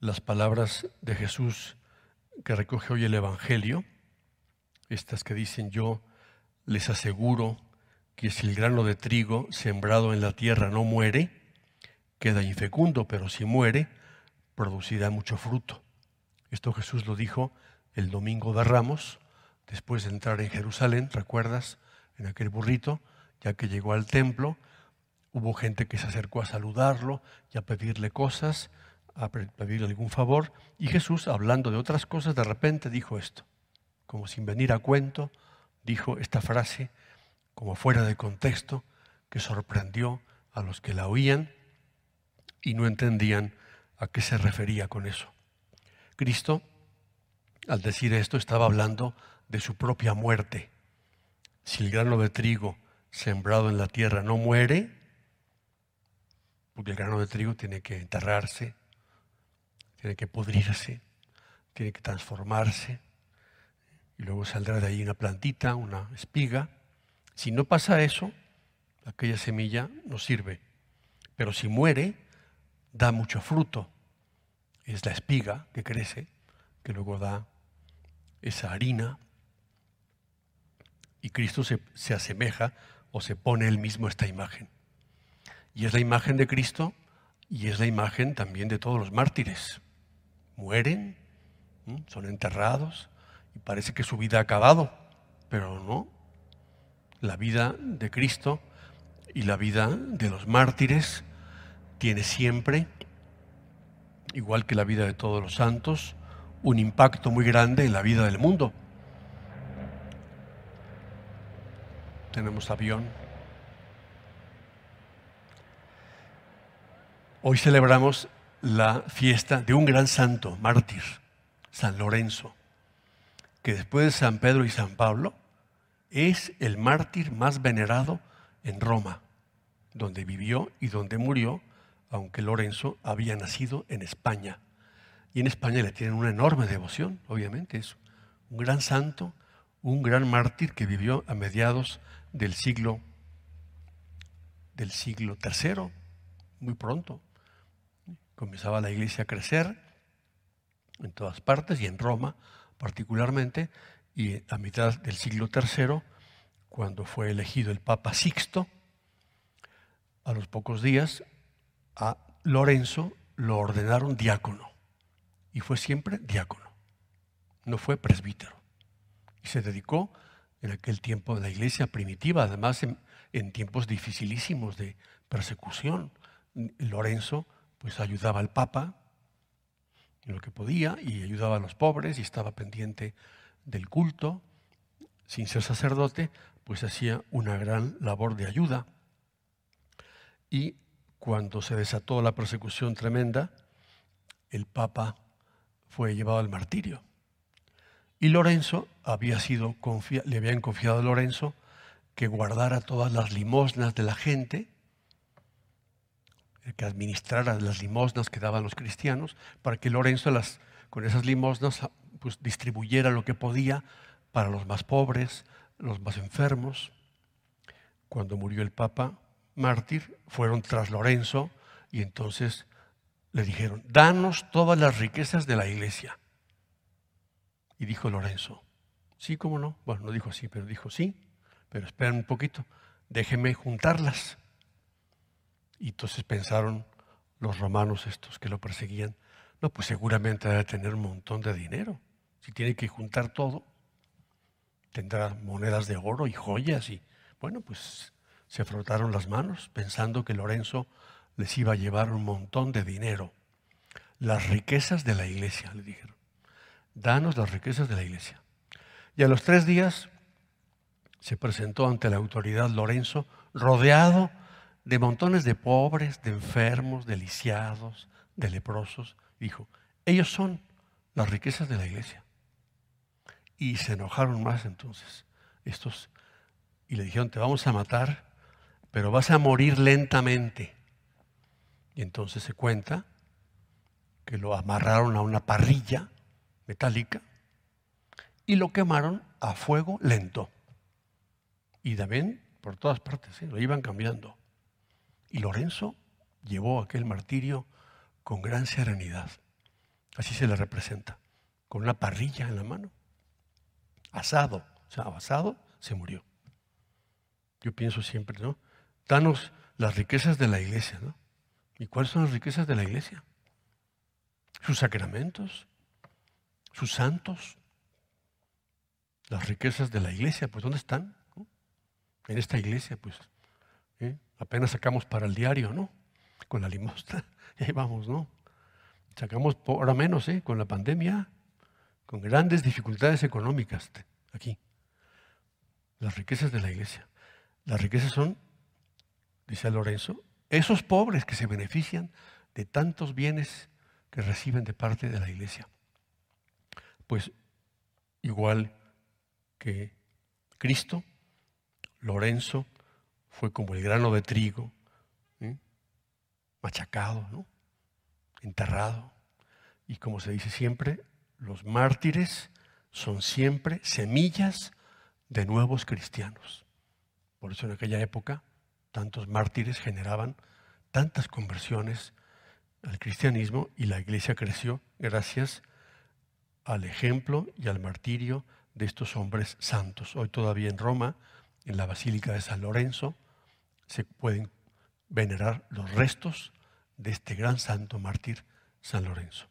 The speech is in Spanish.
las palabras de Jesús que recoge hoy el Evangelio, estas que dicen yo les aseguro que si el grano de trigo sembrado en la tierra no muere, queda infecundo, pero si muere, producirá mucho fruto. Esto Jesús lo dijo el domingo de Ramos, después de entrar en Jerusalén, ¿recuerdas? En aquel burrito, ya que llegó al templo, hubo gente que se acercó a saludarlo y a pedirle cosas, a pedirle algún favor, y Jesús, hablando de otras cosas, de repente dijo esto, como sin venir a cuento, dijo esta frase, como fuera de contexto, que sorprendió a los que la oían y no entendían a qué se refería con eso. Cristo, al decir esto, estaba hablando de su propia muerte. Si el grano de trigo sembrado en la tierra no muere, porque el grano de trigo tiene que enterrarse, tiene que pudrirse, tiene que transformarse, y luego saldrá de ahí una plantita, una espiga. Si no pasa eso, aquella semilla no sirve. Pero si muere, da mucho fruto. Es la espiga que crece, que luego da esa harina. Y Cristo se, se asemeja o se pone él mismo esta imagen. Y es la imagen de Cristo y es la imagen también de todos los mártires. Mueren, son enterrados y parece que su vida ha acabado, pero no. La vida de Cristo y la vida de los mártires tiene siempre, igual que la vida de todos los santos, un impacto muy grande en la vida del mundo. Tenemos avión. Hoy celebramos la fiesta de un gran santo, mártir, San Lorenzo, que después de San Pedro y San Pablo es el mártir más venerado en Roma, donde vivió y donde murió aunque Lorenzo había nacido en España. Y en España le tienen una enorme devoción, obviamente, es un gran santo, un gran mártir que vivió a mediados del siglo del siglo III, muy pronto. Comenzaba la iglesia a crecer en todas partes y en Roma particularmente, y a mitad del siglo III, cuando fue elegido el Papa Sixto, a los pocos días a Lorenzo lo ordenaron diácono y fue siempre diácono, no fue presbítero. Y se dedicó en aquel tiempo de la iglesia primitiva, además en, tiempos dificilísimos de persecución. Lorenzo pues ayudaba al Papa en lo que podía y ayudaba a los pobres y estaba pendiente del culto. Sin ser sacerdote, pues hacía una gran labor de ayuda. Y cuando se desató la persecución tremenda, el Papa fue llevado al martirio. Y Lorenzo había sido le habían confiado a Lorenzo que guardara todas las limosnas de la gente, que administrara las limosnas que daban los cristianos, para que Lorenzo las, con esas limosnas pues, distribuyera lo que podía para los más pobres, los más enfermos. Cuando murió el Papa, mártir fueron tras Lorenzo y entonces le dijeron, danos todas las riquezas de la iglesia. Y dijo Lorenzo, sí, cómo no. Bueno, no dijo así, pero dijo sí, pero esperen un poquito, déjenme juntarlas. Y entonces pensaron los romanos estos que lo perseguían, no, pues seguramente debe tener un montón de dinero. Si tiene que juntar todo, tendrá monedas de oro y joyas y, bueno, pues se frotaron las manos pensando que Lorenzo les iba a llevar un montón de dinero. Las riquezas de la iglesia, le dijeron. Danos las riquezas de la iglesia. Y a los tres días se presentó ante la autoridad Lorenzo, rodeado de montones de pobres, de enfermos, de lisiados, de leprosos. Dijo, ellos son las riquezas de la iglesia. Y se enojaron más entonces estos y le dijeron, te vamos a matar pero vas a morir lentamente. Y entonces se cuenta que lo amarraron a una parrilla metálica y lo quemaron a fuego lento. Y también por todas partes, ¿eh? lo iban cambiando. Y Lorenzo llevó aquel martirio con gran serenidad. Así se le representa, con una parrilla en la mano, asado, o sea, asado, se murió. Yo pienso siempre, ¿no? Danos las riquezas de la iglesia, ¿no? ¿Y cuáles son las riquezas de la iglesia? Sus sacramentos, sus santos, las riquezas de la iglesia, pues ¿dónde están? En esta iglesia, pues ¿eh? apenas sacamos para el diario, ¿no? Con la limosna, y ahí vamos, ¿no? Sacamos ahora menos, ¿eh? Con la pandemia, con grandes dificultades económicas aquí. Las riquezas de la iglesia. Las riquezas son, dice Lorenzo, esos pobres que se benefician de tantos bienes que reciben de parte de la iglesia. Pues igual que Cristo, Lorenzo fue como el grano de trigo, machacado, enterrado. Y como se dice siempre, los mártires son siempre semillas de nuevos cristianos. Por eso en aquella época tantos mártires generaban tantas conversiones al cristianismo y la iglesia creció gracias al ejemplo y al martirio de estos hombres santos. Hoy todavía en Roma, en la Basílica de San Lorenzo, se pueden venerar los restos de este gran santo mártir San Lorenzo.